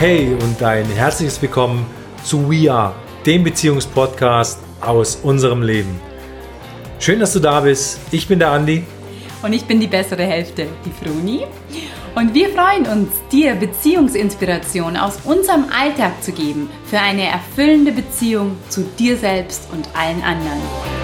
Hey und ein herzliches Willkommen zu We Are, dem Beziehungspodcast aus unserem Leben. Schön, dass du da bist. Ich bin der Andi. Und ich bin die bessere Hälfte, die Fruni. Und wir freuen uns, dir Beziehungsinspiration aus unserem Alltag zu geben für eine erfüllende Beziehung zu dir selbst und allen anderen.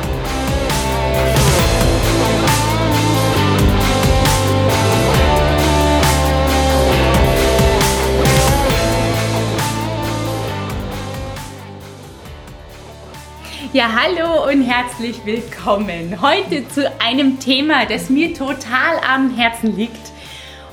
Ja, hallo und herzlich willkommen heute zu einem Thema, das mir total am Herzen liegt.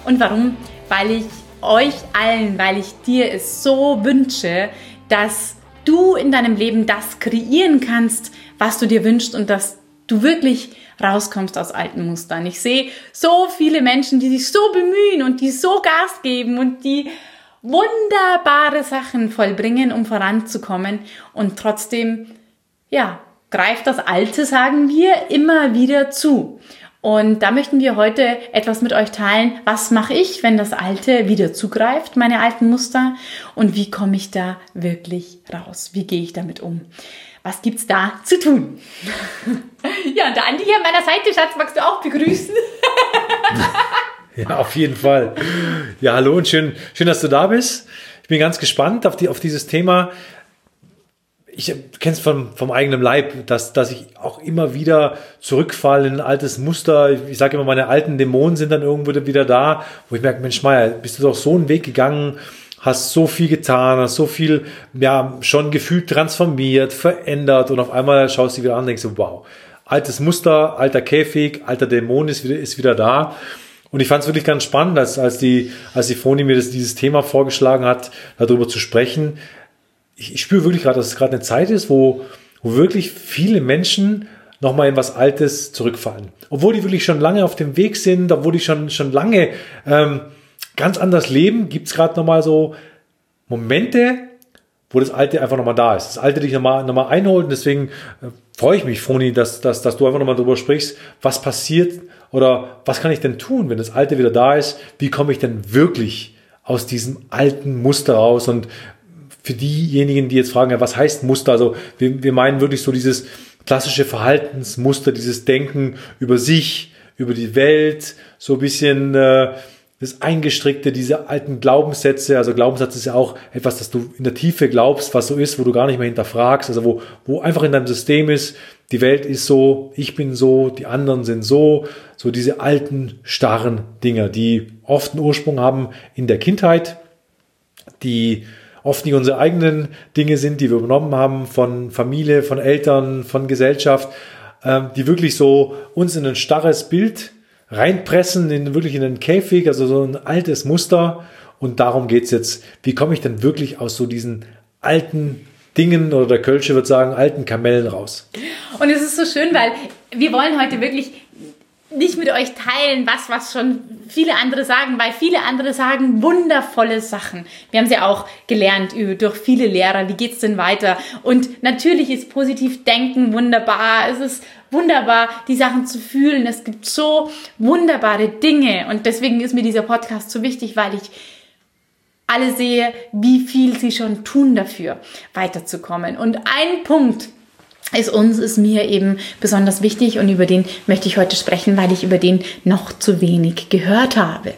Und warum? Weil ich euch allen, weil ich dir es so wünsche, dass du in deinem Leben das kreieren kannst, was du dir wünschst und dass du wirklich rauskommst aus alten Mustern. Ich sehe so viele Menschen, die sich so bemühen und die so Gas geben und die wunderbare Sachen vollbringen, um voranzukommen und trotzdem ja, greift das Alte, sagen wir, immer wieder zu. Und da möchten wir heute etwas mit euch teilen. Was mache ich, wenn das Alte wieder zugreift, meine alten Muster? Und wie komme ich da wirklich raus? Wie gehe ich damit um? Was gibt's da zu tun? ja, und der Andi hier an meiner Seite, Schatz, magst du auch begrüßen? ja, auf jeden Fall. Ja, hallo und schön, schön, dass du da bist. Ich bin ganz gespannt auf, die, auf dieses Thema ich kenne es vom, vom eigenen Leib, dass, dass ich auch immer wieder zurückfalle in ein altes Muster. Ich sage immer, meine alten Dämonen sind dann irgendwo wieder da, wo ich merke, Mensch, Meier, bist du doch so einen Weg gegangen, hast so viel getan, hast so viel, ja, schon gefühlt transformiert, verändert und auf einmal schaust du dich wieder an und denkst, wow, altes Muster, alter Käfig, alter Dämon ist wieder, ist wieder da. Und ich fand es wirklich ganz spannend, als, als die, als die Froni mir das, dieses Thema vorgeschlagen hat, darüber zu sprechen, ich, ich spüre wirklich gerade, dass es gerade eine Zeit ist, wo, wo wirklich viele Menschen nochmal in was Altes zurückfallen. Obwohl die wirklich schon lange auf dem Weg sind, obwohl die schon, schon lange ähm, ganz anders leben, gibt es gerade nochmal so Momente, wo das Alte einfach nochmal da ist. Das Alte dich nochmal noch mal einholt. Und deswegen äh, freue ich mich, Froni, dass, dass, dass du einfach nochmal drüber sprichst, was passiert oder was kann ich denn tun, wenn das Alte wieder da ist? Wie komme ich denn wirklich aus diesem alten Muster raus und für diejenigen, die jetzt fragen, ja, was heißt Muster? Also wir, wir meinen wirklich so dieses klassische Verhaltensmuster, dieses Denken über sich, über die Welt, so ein bisschen äh, das Eingestrickte, diese alten Glaubenssätze. Also Glaubenssatz ist ja auch etwas, das du in der Tiefe glaubst, was so ist, wo du gar nicht mehr hinterfragst, also wo, wo einfach in deinem System ist, die Welt ist so, ich bin so, die anderen sind so, so diese alten, starren Dinger, die oft einen Ursprung haben in der Kindheit, die oft nicht unsere eigenen Dinge sind, die wir übernommen haben von Familie, von Eltern, von Gesellschaft, ähm, die wirklich so uns in ein starres Bild reinpressen, in wirklich in einen Käfig, also so ein altes Muster. Und darum geht's jetzt. Wie komme ich denn wirklich aus so diesen alten Dingen oder der Kölsche wird sagen, alten Kamellen raus? Und es ist so schön, weil wir wollen heute wirklich nicht mit euch teilen, was, was schon viele andere sagen, weil viele andere sagen wundervolle Sachen. Wir haben sie auch gelernt durch viele Lehrer. Wie geht's denn weiter? Und natürlich ist positiv denken wunderbar. Es ist wunderbar, die Sachen zu fühlen. Es gibt so wunderbare Dinge. Und deswegen ist mir dieser Podcast so wichtig, weil ich alle sehe, wie viel sie schon tun dafür, weiterzukommen. Und ein Punkt, ist uns, ist mir eben besonders wichtig und über den möchte ich heute sprechen, weil ich über den noch zu wenig gehört habe.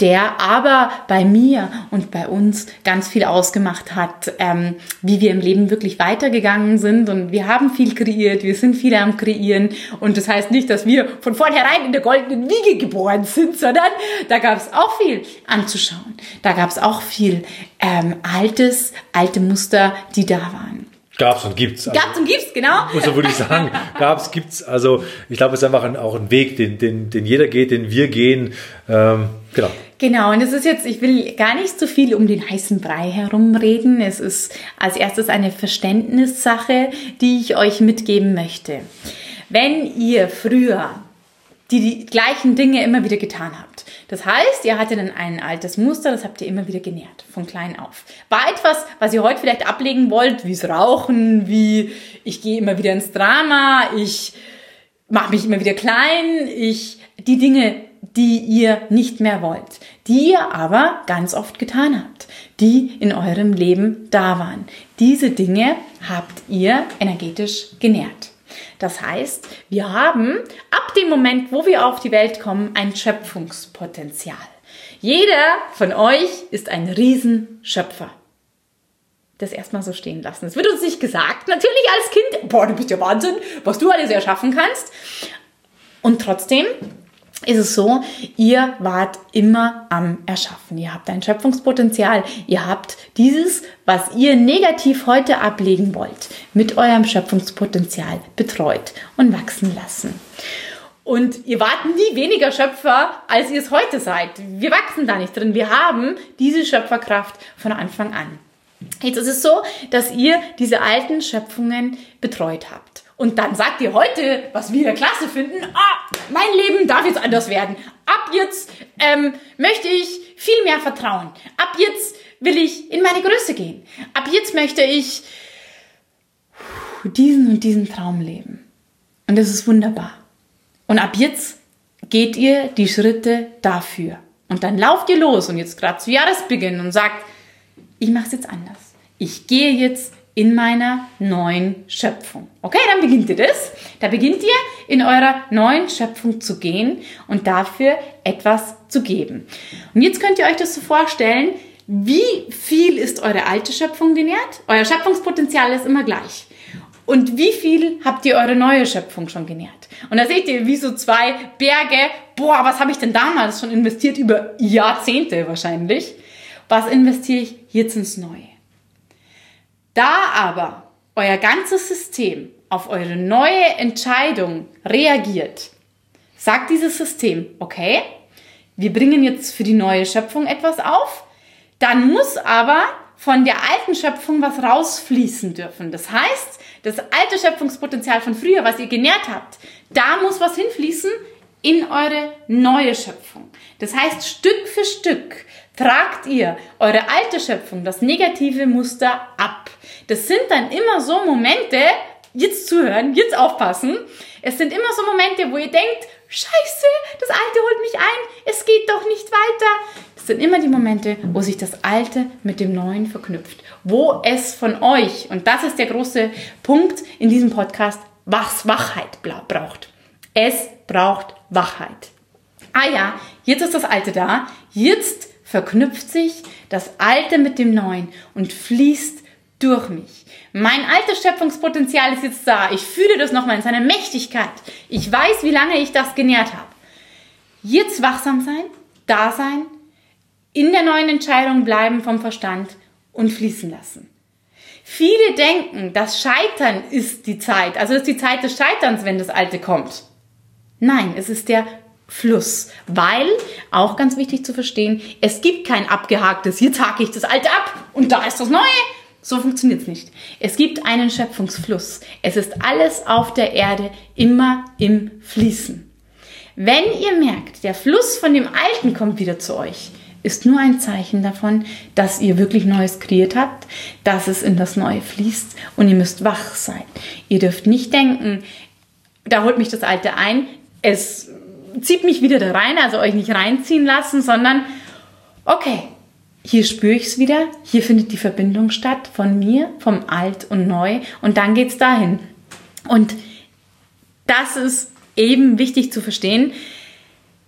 Der aber bei mir und bei uns ganz viel ausgemacht hat, ähm, wie wir im Leben wirklich weitergegangen sind und wir haben viel kreiert, wir sind viel am Kreieren und das heißt nicht, dass wir von vornherein in der goldenen Wiege geboren sind, sondern da gab es auch viel anzuschauen. Da gab es auch viel ähm, altes, alte Muster, die da waren. Gab's und gibt's. Also, gab's und gibt's, genau. So würde ich sagen. Gab's, gibt's. Also ich glaube, es ist einfach ein, auch ein Weg, den, den, den jeder geht, den wir gehen. Ähm, genau. Genau, und es ist jetzt, ich will gar nicht so viel um den heißen Brei herumreden. Es ist als erstes eine Verständnissache, die ich euch mitgeben möchte. Wenn ihr früher die, die gleichen Dinge immer wieder getan habt, das heißt, ihr hattet dann ein altes Muster, das habt ihr immer wieder genährt, von klein auf. War etwas, was ihr heute vielleicht ablegen wollt, wie es Rauchen, wie ich gehe immer wieder ins Drama, ich mache mich immer wieder klein, ich die Dinge die ihr nicht mehr wollt, die ihr aber ganz oft getan habt, die in eurem Leben da waren. Diese Dinge habt ihr energetisch genährt. Das heißt, wir haben ab dem Moment, wo wir auf die Welt kommen, ein Schöpfungspotenzial. Jeder von euch ist ein Riesenschöpfer. Das erstmal so stehen lassen. Es wird uns nicht gesagt, natürlich als Kind, boah, du bist ja Wahnsinn, was du alles erschaffen kannst. Und trotzdem ist es so, ihr wart immer am Erschaffen. Ihr habt ein Schöpfungspotenzial. Ihr habt dieses, was ihr negativ heute ablegen wollt, mit eurem Schöpfungspotenzial betreut und wachsen lassen. Und ihr wart nie weniger Schöpfer, als ihr es heute seid. Wir wachsen da nicht drin. Wir haben diese Schöpferkraft von Anfang an. Jetzt ist es so, dass ihr diese alten Schöpfungen betreut habt. Und dann sagt ihr heute, was wir klasse finden, ah, mein Leben darf jetzt anders werden. Ab jetzt ähm, möchte ich viel mehr vertrauen. Ab jetzt will ich in meine Größe gehen. Ab jetzt möchte ich diesen und diesen Traum leben. Und das ist wunderbar. Und ab jetzt geht ihr die Schritte dafür. Und dann lauft ihr los und jetzt gerade zu Jahresbeginn und sagt, ich mache es jetzt anders. Ich gehe jetzt in meiner neuen Schöpfung. Okay, dann beginnt ihr das. Da beginnt ihr in eurer neuen Schöpfung zu gehen und dafür etwas zu geben. Und jetzt könnt ihr euch das so vorstellen, wie viel ist eure alte Schöpfung genährt? Euer Schöpfungspotenzial ist immer gleich. Und wie viel habt ihr eure neue Schöpfung schon genährt? Und da seht ihr wie so zwei Berge. Boah, was habe ich denn damals schon investiert? Über Jahrzehnte wahrscheinlich. Was investiere ich jetzt ins Neue? Da aber euer ganzes System auf eure neue Entscheidung reagiert, sagt dieses System, okay, wir bringen jetzt für die neue Schöpfung etwas auf, dann muss aber von der alten Schöpfung was rausfließen dürfen. Das heißt, das alte Schöpfungspotenzial von früher, was ihr genährt habt, da muss was hinfließen in eure neue Schöpfung. Das heißt, Stück für Stück tragt ihr eure alte Schöpfung, das negative Muster ab. Das sind dann immer so Momente, jetzt zuhören, jetzt aufpassen. Es sind immer so Momente, wo ihr denkt, Scheiße, das Alte holt mich ein, es geht doch nicht weiter. Das sind immer die Momente, wo sich das Alte mit dem Neuen verknüpft, wo es von euch, und das ist der große Punkt in diesem Podcast, was Wachheit braucht. Es braucht Wachheit. Ah ja, jetzt ist das Alte da, jetzt verknüpft sich das Alte mit dem Neuen und fließt durch mich. Mein altes Schöpfungspotenzial ist jetzt da. Ich fühle das nochmal in seiner Mächtigkeit. Ich weiß, wie lange ich das genährt habe. Jetzt wachsam sein, da sein, in der neuen Entscheidung bleiben vom Verstand und fließen lassen. Viele denken, das Scheitern ist die Zeit, also ist die Zeit des Scheiterns, wenn das Alte kommt. Nein, es ist der Fluss, weil, auch ganz wichtig zu verstehen, es gibt kein abgehaktes, jetzt hake ich das Alte ab und da ist das Neue, so funktioniert es nicht. Es gibt einen Schöpfungsfluss. Es ist alles auf der Erde immer im Fließen. Wenn ihr merkt, der Fluss von dem Alten kommt wieder zu euch, ist nur ein Zeichen davon, dass ihr wirklich Neues kreiert habt, dass es in das Neue fließt und ihr müsst wach sein. Ihr dürft nicht denken, da holt mich das Alte ein, es zieht mich wieder da rein, also euch nicht reinziehen lassen, sondern okay, hier spüre ich es wieder, hier findet die Verbindung statt von mir, vom Alt und Neu und dann geht es dahin. Und das ist eben wichtig zu verstehen.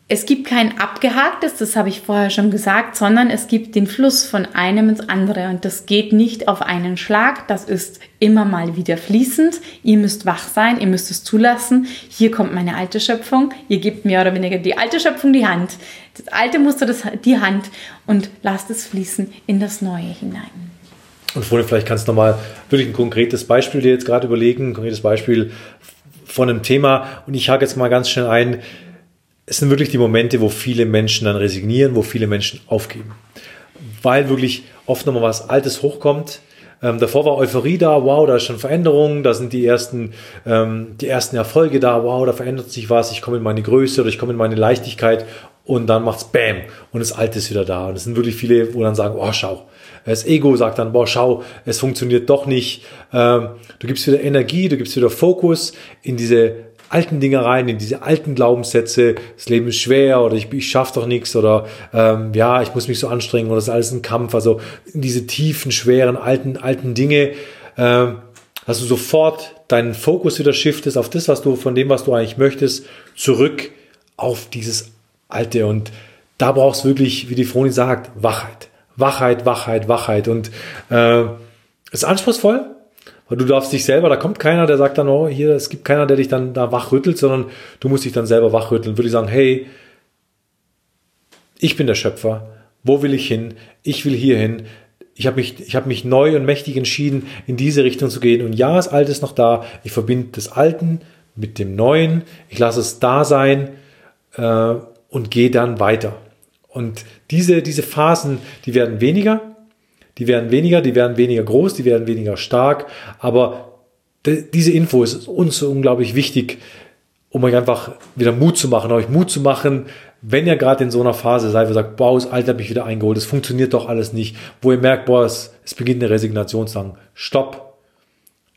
Es gibt kein abgehaktes, das habe ich vorher schon gesagt, sondern es gibt den Fluss von einem ins andere. Und das geht nicht auf einen Schlag, das ist immer mal wieder fließend. Ihr müsst wach sein, ihr müsst es zulassen. Hier kommt meine alte Schöpfung, ihr gebt mehr oder weniger die alte Schöpfung die Hand, das alte Muster das, die Hand. Und lasst es fließen in das Neue hinein. Und vorhin vielleicht kannst du nochmal wirklich ein konkretes Beispiel dir jetzt gerade überlegen, ein konkretes Beispiel von einem Thema. Und ich hake jetzt mal ganz schnell ein, es sind wirklich die Momente, wo viele Menschen dann resignieren, wo viele Menschen aufgeben. Weil wirklich oft nochmal was Altes hochkommt. Ähm, davor war Euphorie da, wow, da ist schon Veränderung, da sind die ersten, ähm, die ersten Erfolge da, wow, da verändert sich was, ich komme in meine Größe oder ich komme in meine Leichtigkeit und dann macht's Bam und das Alte ist wieder da. Und es sind wirklich viele, wo dann sagen, oh, schau. Das Ego sagt dann, boah, schau, es funktioniert doch nicht. Ähm, du gibst wieder Energie, du gibst wieder Fokus in diese alten Dinge rein, in diese alten Glaubenssätze, das Leben ist schwer oder ich, ich schaffe doch nichts oder ähm, ja, ich muss mich so anstrengen oder das ist alles ein Kampf. Also in diese tiefen, schweren, alten, alten Dinge, ähm, dass du sofort deinen Fokus wieder shiftest auf das, was du von dem, was du eigentlich möchtest, zurück auf dieses Alte. Und da brauchst du wirklich, wie die Froni sagt, Wachheit. Wachheit, Wachheit, Wachheit. Und äh, ist anspruchsvoll, weil du darfst dich selber, da kommt keiner, der sagt dann, oh, hier, es gibt keiner, der dich dann da wachrüttelt, sondern du musst dich dann selber wachrütteln. Würde ich sagen, hey, ich bin der Schöpfer. Wo will ich hin? Ich will hier hin. Ich habe mich, ich habe mich neu und mächtig entschieden, in diese Richtung zu gehen. Und ja, das Alte ist noch da. Ich verbinde das Alten mit dem Neuen. Ich lasse es da sein äh, und gehe dann weiter. Und diese, diese Phasen, die werden weniger, die werden weniger, die werden weniger groß, die werden weniger stark, aber diese Info ist uns so unglaublich wichtig, um euch einfach wieder Mut zu machen, euch Mut zu machen, wenn ihr gerade in so einer Phase seid, wo ihr sagt, boah, das Alter hat mich wieder eingeholt, es funktioniert doch alles nicht, wo ihr merkt, boah, es, es beginnt eine Resignation zu sagen, stopp,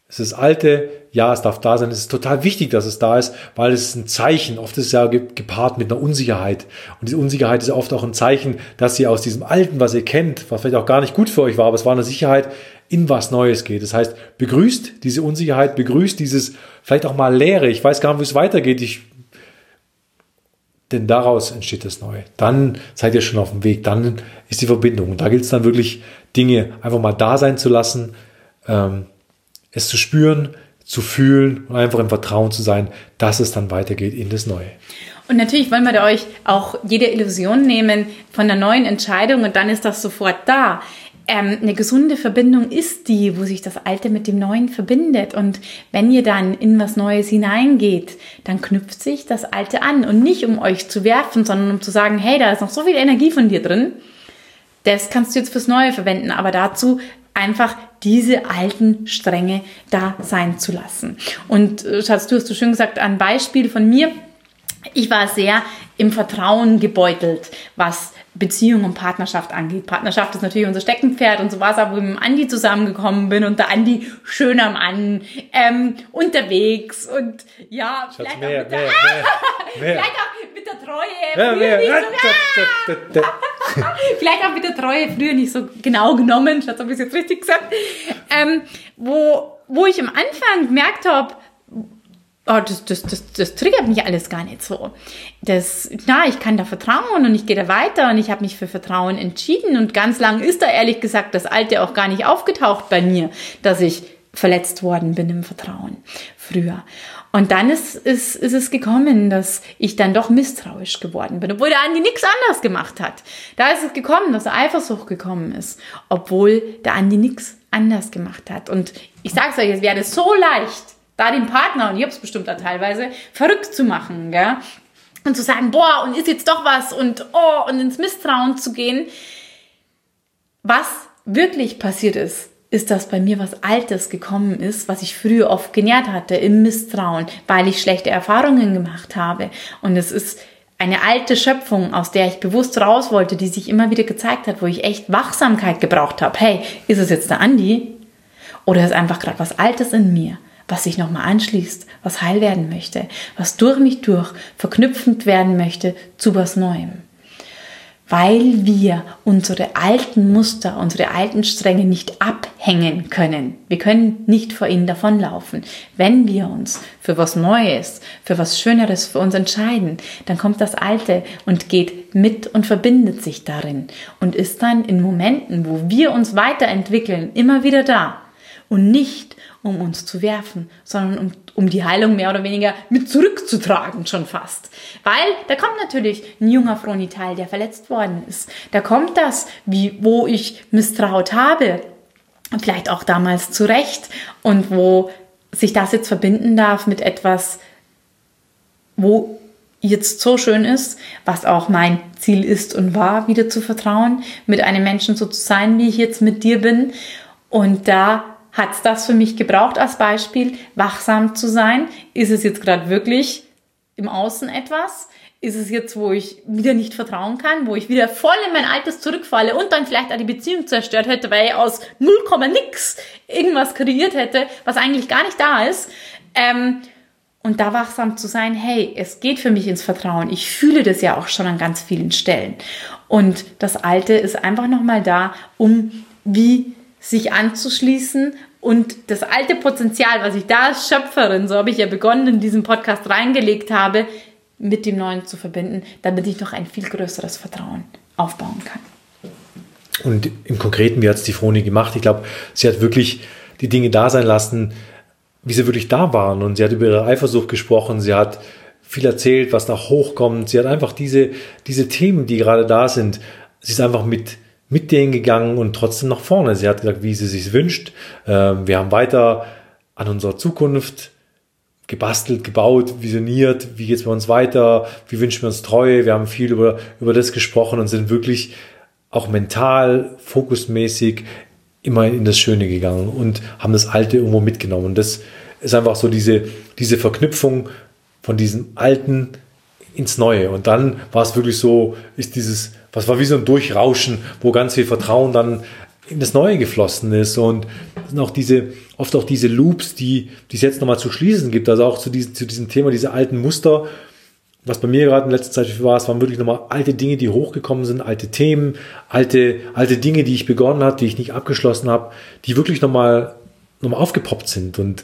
es ist alte, ja, es darf da sein. Es ist total wichtig, dass es da ist, weil es ist ein Zeichen. Oft ist es ja gepaart mit einer Unsicherheit. Und diese Unsicherheit ist oft auch ein Zeichen, dass ihr aus diesem Alten, was ihr kennt, was vielleicht auch gar nicht gut für euch war, aber es war eine Sicherheit, in was Neues geht. Das heißt, begrüßt diese Unsicherheit, begrüßt dieses vielleicht auch mal Leere. Ich weiß gar nicht, wie es weitergeht. Ich, denn daraus entsteht das Neue. Dann seid ihr schon auf dem Weg. Dann ist die Verbindung. Und da gilt es dann wirklich, Dinge einfach mal da sein zu lassen. Ähm, es zu spüren, zu fühlen und einfach im Vertrauen zu sein, dass es dann weitergeht in das Neue. Und natürlich wollen wir euch auch jede Illusion nehmen von einer neuen Entscheidung und dann ist das sofort da. Ähm, eine gesunde Verbindung ist die, wo sich das Alte mit dem Neuen verbindet. Und wenn ihr dann in was Neues hineingeht, dann knüpft sich das Alte an. Und nicht um euch zu werfen, sondern um zu sagen, hey, da ist noch so viel Energie von dir drin. Das kannst du jetzt fürs Neue verwenden. Aber dazu einfach diese alten Stränge da sein zu lassen. Und äh, Schatz, du hast so schön gesagt, ein Beispiel von mir. Ich war sehr im Vertrauen gebeutelt, was Beziehung und Partnerschaft angeht. Partnerschaft ist natürlich unser Steckenpferd und so war es auch, wo ich mit dem Andi zusammengekommen bin und der Andi schön am Mann, ähm, unterwegs und ja, vielleicht, mehr, auch mit der, mehr, mehr, vielleicht auch mit der Treue. Mehr, vielleicht auch mit der Treue früher nicht so genau genommen, Schatz, habe ich jetzt richtig gesagt, ähm, wo, wo ich am Anfang gemerkt habe, oh, das, das, das, das triggert mich alles gar nicht so. Das, na, ich kann da vertrauen und ich gehe da weiter und ich habe mich für Vertrauen entschieden und ganz lang ist da ehrlich gesagt das Alte auch gar nicht aufgetaucht bei mir, dass ich verletzt worden bin im Vertrauen früher. Und dann ist, ist, ist es gekommen, dass ich dann doch misstrauisch geworden bin, obwohl der Andi nichts anderes gemacht hat. Da ist es gekommen, dass Eifersucht gekommen ist, obwohl der Andi nichts anders gemacht hat. Und ich sage es euch, es wäre so leicht, da den Partner, und ich habe es bestimmt da teilweise, verrückt zu machen, gell? Und zu sagen, boah, und ist jetzt doch was und oh, und ins Misstrauen zu gehen. Was wirklich passiert ist, ist, dass bei mir was Altes gekommen ist, was ich früher oft genährt hatte im Misstrauen, weil ich schlechte Erfahrungen gemacht habe. Und es ist eine alte Schöpfung, aus der ich bewusst raus wollte, die sich immer wieder gezeigt hat, wo ich echt Wachsamkeit gebraucht habe. Hey, ist es jetzt der Andi? Oder ist einfach gerade was Altes in mir? was sich nochmal anschließt, was heil werden möchte, was durch mich durch verknüpfend werden möchte zu was Neuem. Weil wir unsere alten Muster, unsere alten Stränge nicht abhängen können. Wir können nicht vor ihnen davonlaufen. Wenn wir uns für was Neues, für was Schöneres für uns entscheiden, dann kommt das Alte und geht mit und verbindet sich darin und ist dann in Momenten, wo wir uns weiterentwickeln, immer wieder da und nicht um uns zu werfen, sondern um, um die Heilung mehr oder weniger mit zurückzutragen, schon fast. Weil da kommt natürlich ein junger Fronital, der verletzt worden ist. Da kommt das, wie, wo ich misstraut habe, vielleicht auch damals zurecht und wo sich das jetzt verbinden darf mit etwas, wo jetzt so schön ist, was auch mein Ziel ist und war, wieder zu vertrauen, mit einem Menschen so zu sein, wie ich jetzt mit dir bin. Und da hat es das für mich gebraucht als Beispiel, wachsam zu sein? Ist es jetzt gerade wirklich im Außen etwas? Ist es jetzt, wo ich wieder nicht vertrauen kann, wo ich wieder voll in mein Altes zurückfalle und dann vielleicht auch die Beziehung zerstört hätte, weil ich aus 0, nix irgendwas kreiert hätte, was eigentlich gar nicht da ist? Ähm, und da wachsam zu sein, hey, es geht für mich ins Vertrauen. Ich fühle das ja auch schon an ganz vielen Stellen. Und das Alte ist einfach nochmal da, um wie sich anzuschließen und das alte Potenzial, was ich da als Schöpferin, so habe ich ja begonnen, in diesem Podcast reingelegt habe, mit dem Neuen zu verbinden, damit ich noch ein viel größeres Vertrauen aufbauen kann. Und im Konkreten, wie hat es die Froni gemacht? Ich glaube, sie hat wirklich die Dinge da sein lassen, wie sie wirklich da waren. Und sie hat über ihre Eifersucht gesprochen, sie hat viel erzählt, was da hochkommt. Sie hat einfach diese, diese Themen, die gerade da sind, sie ist einfach mit, mit denen gegangen und trotzdem nach vorne. Sie hat gesagt, wie sie sich wünscht. Ähm, wir haben weiter an unserer Zukunft gebastelt, gebaut, visioniert, wie geht es bei uns weiter, wie wünschen wir uns Treue. Wir haben viel über, über das gesprochen und sind wirklich auch mental, fokusmäßig immer in das Schöne gegangen und haben das Alte irgendwo mitgenommen. Und das ist einfach so diese, diese Verknüpfung von diesem Alten ins Neue. Und dann war es wirklich so, ist dieses, was war wie so ein Durchrauschen, wo ganz viel Vertrauen dann in das Neue geflossen ist. Und sind auch diese, oft auch diese Loops, die, die es jetzt nochmal zu schließen gibt, also auch zu diesem, zu diesem Thema, diese alten Muster, was bei mir gerade in letzter Zeit war, es waren wirklich nochmal alte Dinge, die hochgekommen sind, alte Themen, alte, alte Dinge, die ich begonnen habe, die ich nicht abgeschlossen habe, die wirklich nochmal nochmal aufgepoppt sind. Und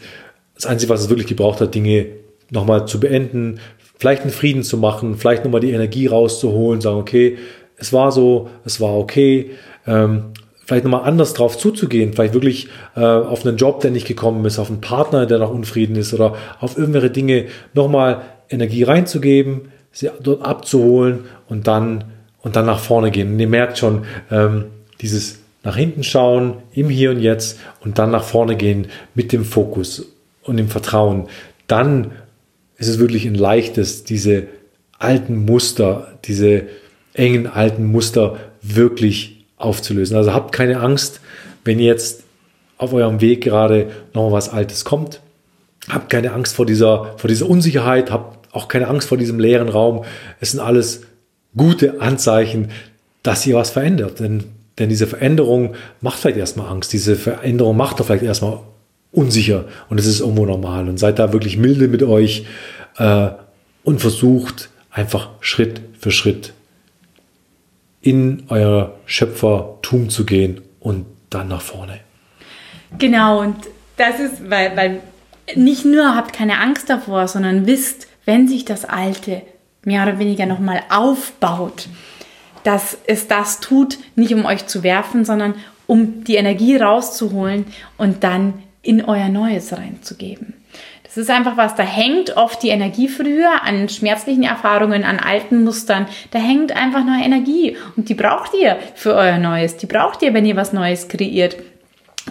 das Einzige, was es wirklich gebraucht hat, Dinge nochmal zu beenden, vielleicht einen Frieden zu machen, vielleicht nochmal die Energie rauszuholen, sagen, okay, es war so, es war okay, ähm, vielleicht nochmal anders drauf zuzugehen, vielleicht wirklich äh, auf einen Job, der nicht gekommen ist, auf einen Partner, der noch unfrieden ist oder auf irgendwelche Dinge nochmal Energie reinzugeben, sie dort abzuholen und dann, und dann nach vorne gehen. Und ihr merkt schon, ähm, dieses nach hinten schauen, im Hier und Jetzt und dann nach vorne gehen mit dem Fokus und dem Vertrauen. Dann ist es wirklich ein leichtes, diese alten Muster, diese engen alten Muster wirklich aufzulösen. Also habt keine Angst, wenn jetzt auf eurem Weg gerade noch was Altes kommt. Habt keine Angst vor dieser, vor dieser Unsicherheit, habt auch keine Angst vor diesem leeren Raum. Es sind alles gute Anzeichen, dass ihr was verändert. Denn, denn diese Veränderung macht vielleicht erstmal Angst. Diese Veränderung macht doch vielleicht erstmal unsicher. Und es ist irgendwo normal. Und seid da wirklich milde mit euch äh, und versucht einfach Schritt für Schritt in euer Schöpfertum zu gehen und dann nach vorne. Genau, und das ist, weil, weil nicht nur habt keine Angst davor, sondern wisst, wenn sich das Alte mehr oder weniger nochmal aufbaut, dass es das tut, nicht um euch zu werfen, sondern um die Energie rauszuholen und dann in euer Neues reinzugeben. Das ist einfach was, da hängt oft die Energie früher an schmerzlichen Erfahrungen, an alten Mustern. Da hängt einfach neue Energie und die braucht ihr für euer Neues. Die braucht ihr, wenn ihr was Neues kreiert.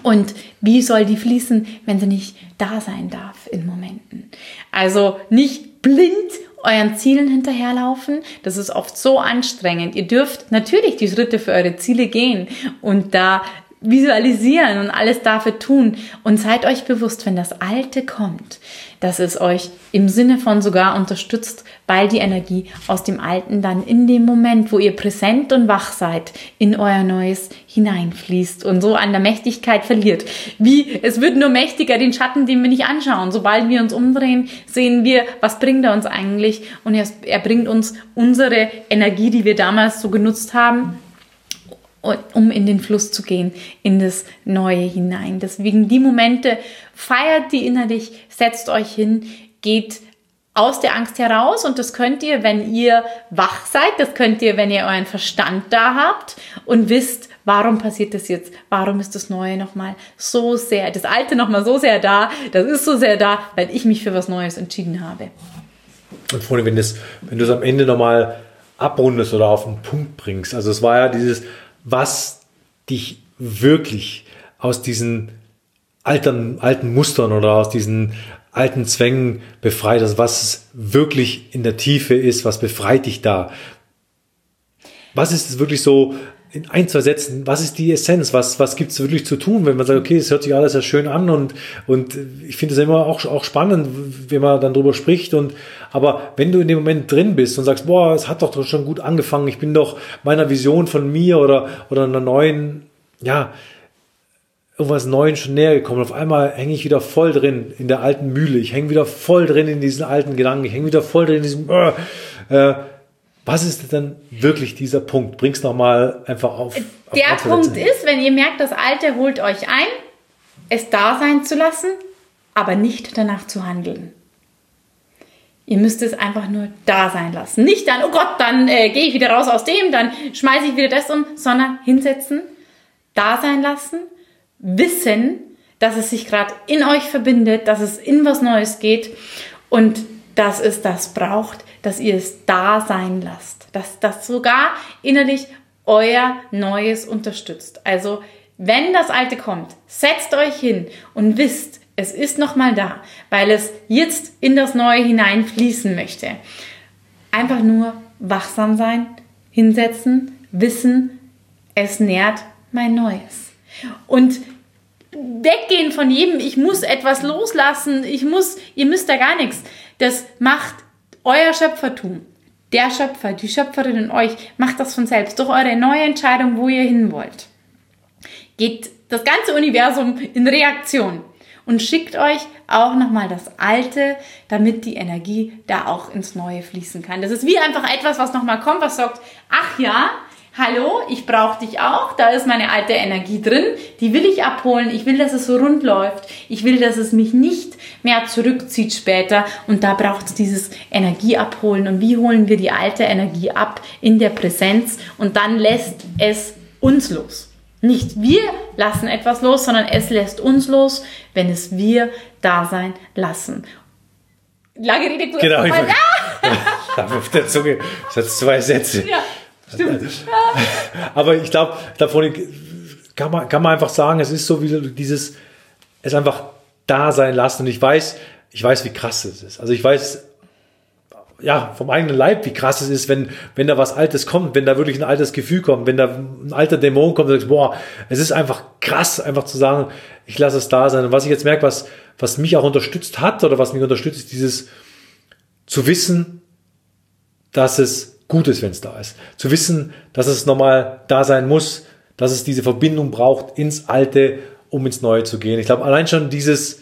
Und wie soll die fließen, wenn sie nicht da sein darf in Momenten? Also nicht blind euren Zielen hinterherlaufen. Das ist oft so anstrengend. Ihr dürft natürlich die Schritte für eure Ziele gehen und da visualisieren und alles dafür tun. Und seid euch bewusst, wenn das Alte kommt, dass es euch im Sinne von sogar unterstützt, weil die Energie aus dem Alten dann in dem Moment, wo ihr präsent und wach seid, in euer Neues hineinfließt und so an der Mächtigkeit verliert. Wie, es wird nur mächtiger, den Schatten, den wir nicht anschauen. Sobald wir uns umdrehen, sehen wir, was bringt er uns eigentlich? Und er, er bringt uns unsere Energie, die wir damals so genutzt haben, um in den Fluss zu gehen, in das Neue hinein. Deswegen die Momente, feiert die innerlich, setzt euch hin, geht aus der Angst heraus und das könnt ihr, wenn ihr wach seid, das könnt ihr, wenn ihr euren Verstand da habt und wisst, warum passiert das jetzt, warum ist das Neue nochmal so sehr, das Alte nochmal so sehr da, das ist so sehr da, weil ich mich für was Neues entschieden habe. Und Freunde, wenn, wenn du es am Ende nochmal abrundest oder auf den Punkt bringst, also es war ja dieses, was dich wirklich aus diesen alten, alten Mustern oder aus diesen alten Zwängen befreit, also was wirklich in der Tiefe ist, was befreit dich da? Was ist es wirklich so in ein, zwei Sätzen, was ist die Essenz? Was, was gibt es wirklich zu tun, wenn man sagt, okay, es hört sich alles sehr schön an und, und ich finde es immer auch, auch spannend, wenn man dann drüber spricht und, aber wenn du in dem Moment drin bist und sagst, boah, es hat doch schon gut angefangen, ich bin doch meiner Vision von mir oder, oder einer neuen, ja, irgendwas Neuem schon näher gekommen. Auf einmal hänge ich wieder voll drin in der alten Mühle. Ich hänge wieder voll drin in diesen alten Gedanken. Ich hänge wieder voll drin in diesem. Äh, äh, was ist denn wirklich dieser Punkt? Bring's noch mal einfach auf. auf der Punkt ist, wenn ihr merkt, das Alte holt euch ein, es da sein zu lassen, aber nicht danach zu handeln. Ihr müsst es einfach nur da sein lassen. Nicht dann, oh Gott, dann äh, gehe ich wieder raus aus dem, dann schmeiße ich wieder das um, sondern hinsetzen, da sein lassen, wissen, dass es sich gerade in euch verbindet, dass es in was Neues geht und dass es das braucht, dass ihr es da sein lasst. Dass das sogar innerlich euer Neues unterstützt. Also, wenn das Alte kommt, setzt euch hin und wisst, es ist nochmal da, weil es jetzt in das Neue hineinfließen möchte. Einfach nur wachsam sein, hinsetzen, wissen, es nährt mein Neues. Und weggehen von jedem, ich muss etwas loslassen, ich muss, ihr müsst da gar nichts. Das macht euer Schöpfertum. Der Schöpfer, die Schöpferin in euch macht das von selbst durch eure neue Entscheidung, wo ihr hin wollt. Geht das ganze Universum in Reaktion und schickt euch auch nochmal das Alte, damit die Energie da auch ins Neue fließen kann. Das ist wie einfach etwas, was nochmal kommt, was sagt, ach ja, hallo, ich brauche dich auch, da ist meine alte Energie drin, die will ich abholen, ich will, dass es so rund läuft, ich will, dass es mich nicht mehr zurückzieht später und da braucht es dieses Energieabholen und wie holen wir die alte Energie ab in der Präsenz und dann lässt es uns los. Nicht wir lassen etwas los, sondern es lässt uns los, wenn es wir da sein lassen. Lange Rede, kurz. Genau, ich, ah! auf der Zunge, das hat zwei Sätze. Ja. Stimmt. Aber ich glaube, davon kann man, kann man einfach sagen, es ist so wie dieses, es einfach da sein lassen. Und ich weiß, ich weiß, wie krass es ist. Also ich weiß, ja, vom eigenen Leib, wie krass es ist, wenn, wenn da was Altes kommt, wenn da wirklich ein altes Gefühl kommt, wenn da ein alter Dämon kommt, sagst, boah, es ist einfach krass, einfach zu sagen, ich lasse es da sein. Und was ich jetzt merke, was, was mich auch unterstützt hat oder was mich unterstützt, ist dieses zu wissen, dass es gut ist, wenn es da ist. Zu wissen, dass es nochmal da sein muss, dass es diese Verbindung braucht ins Alte, um ins Neue zu gehen. Ich glaube, allein schon dieses,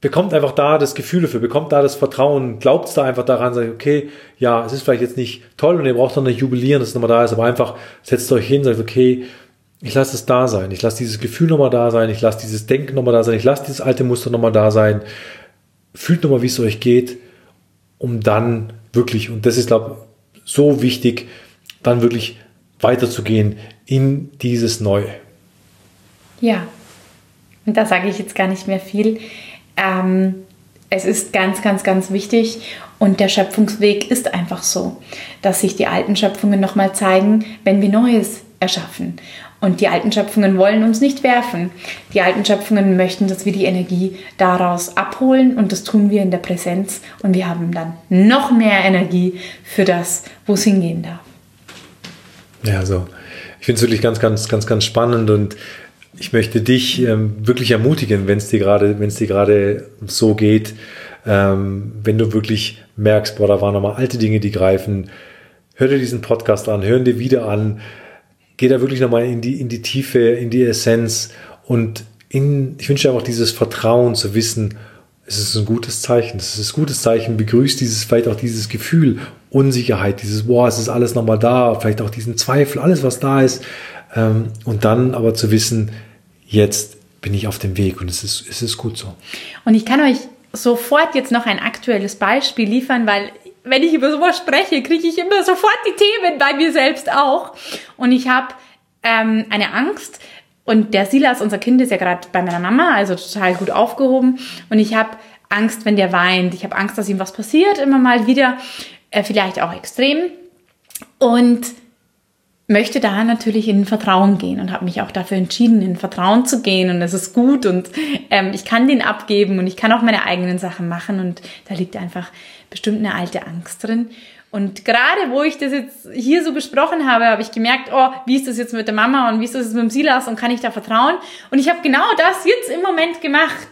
bekommt einfach da das Gefühl dafür, bekommt da das Vertrauen, glaubt da einfach daran, sagt, okay, ja, es ist vielleicht jetzt nicht toll und ihr braucht noch nicht jubilieren, dass es nochmal da ist, aber einfach setzt euch hin, sagt, okay, ich lasse es da sein, ich lasse dieses Gefühl nochmal da sein, ich lasse dieses Denken nochmal da sein, ich lasse dieses alte Muster nochmal da sein, fühlt nochmal, wie es euch geht, um dann wirklich, und das ist, glaube ich, so wichtig, dann wirklich weiterzugehen in dieses Neue. Ja, und da sage ich jetzt gar nicht mehr viel. Ähm, es ist ganz, ganz, ganz wichtig und der Schöpfungsweg ist einfach so, dass sich die alten Schöpfungen nochmal zeigen, wenn wir Neues erschaffen. Und die alten Schöpfungen wollen uns nicht werfen. Die alten Schöpfungen möchten, dass wir die Energie daraus abholen und das tun wir in der Präsenz und wir haben dann noch mehr Energie für das, wo es hingehen darf. Ja, so. Ich finde es wirklich ganz, ganz, ganz, ganz spannend und ich möchte dich ähm, wirklich ermutigen, wenn es dir gerade, wenn es dir gerade so geht, ähm, wenn du wirklich merkst, boah, da waren nochmal alte Dinge, die greifen, hör dir diesen Podcast an, hör ihn dir wieder an, geh da wirklich nochmal in die, in die Tiefe, in die Essenz und in, ich wünsche einfach dieses Vertrauen zu wissen, es ist ein gutes Zeichen, es ist ein gutes Zeichen, begrüßt dieses, vielleicht auch dieses Gefühl, Unsicherheit, dieses, boah, es ist alles nochmal da, vielleicht auch diesen Zweifel, alles was da ist, ähm, und dann aber zu wissen, jetzt bin ich auf dem Weg und es ist, es ist gut so. Und ich kann euch sofort jetzt noch ein aktuelles Beispiel liefern, weil wenn ich über sowas spreche, kriege ich immer sofort die Themen bei mir selbst auch. Und ich habe ähm, eine Angst. Und der Silas, unser Kind, ist ja gerade bei meiner Mama, also total gut aufgehoben. Und ich habe Angst, wenn der weint. Ich habe Angst, dass ihm was passiert, immer mal wieder. Äh, vielleicht auch extrem. Und möchte da natürlich in Vertrauen gehen und habe mich auch dafür entschieden, in Vertrauen zu gehen und es ist gut und ähm, ich kann den abgeben und ich kann auch meine eigenen Sachen machen und da liegt einfach bestimmt eine alte Angst drin. Und gerade wo ich das jetzt hier so besprochen habe, habe ich gemerkt, oh, wie ist das jetzt mit der Mama und wie ist das jetzt mit dem Silas und kann ich da vertrauen? Und ich habe genau das jetzt im Moment gemacht,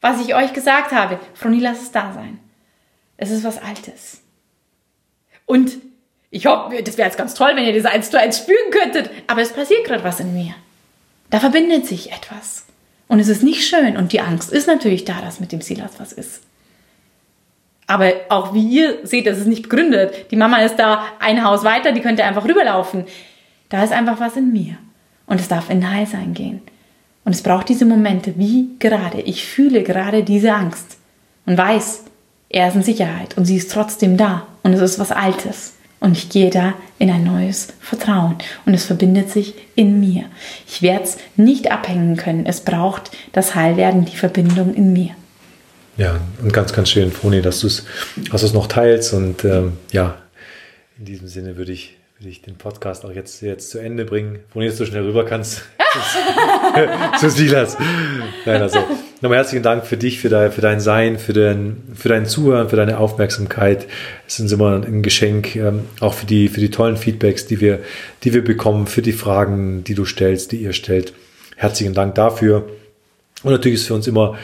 was ich euch gesagt habe. Froni, lass es da sein. Es ist was Altes. Und ich hoffe, das wäre jetzt ganz toll, wenn ihr das eins zu eins spüren könntet, aber es passiert gerade was in mir. Da verbindet sich etwas. Und es ist nicht schön. Und die Angst ist natürlich da, dass mit dem Silas was ist. Aber auch wie ihr seht, das ist nicht begründet. Die Mama ist da ein Haus weiter, die könnte einfach rüberlaufen. Da ist einfach was in mir. Und es darf in Heil sein gehen. Und es braucht diese Momente, wie gerade. Ich fühle gerade diese Angst und weiß, er ist in Sicherheit und sie ist trotzdem da. Und es ist was Altes. Und ich gehe da in ein neues Vertrauen. Und es verbindet sich in mir. Ich werde es nicht abhängen können. Es braucht das Heilwerden, die Verbindung in mir. Ja, und ganz, ganz schön, Froni, dass du es dass noch teilst. Und ähm, ja, in diesem Sinne würde ich, würde ich den Podcast auch jetzt, jetzt zu Ende bringen. Froni, dass du schnell rüber kannst zu Silas. Nein, also nochmal herzlichen Dank für dich, für dein, für dein Sein, für dein, für dein Zuhören, für deine Aufmerksamkeit. Es ist immer ein Geschenk, ähm, auch für die, für die tollen Feedbacks, die wir, die wir bekommen, für die Fragen, die du stellst, die ihr stellt. Herzlichen Dank dafür. Und natürlich ist es für uns immer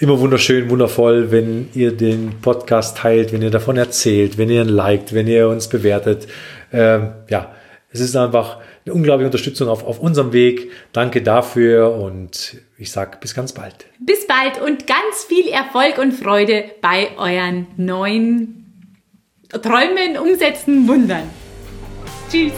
immer wunderschön, wundervoll, wenn ihr den Podcast teilt, wenn ihr davon erzählt, wenn ihr ihn liked, wenn ihr uns bewertet. Ähm, ja, es ist einfach eine unglaubliche Unterstützung auf, auf unserem Weg. Danke dafür und ich sage bis ganz bald. Bis bald und ganz viel Erfolg und Freude bei euren neuen Träumen, Umsetzen, Wundern. Tschüss.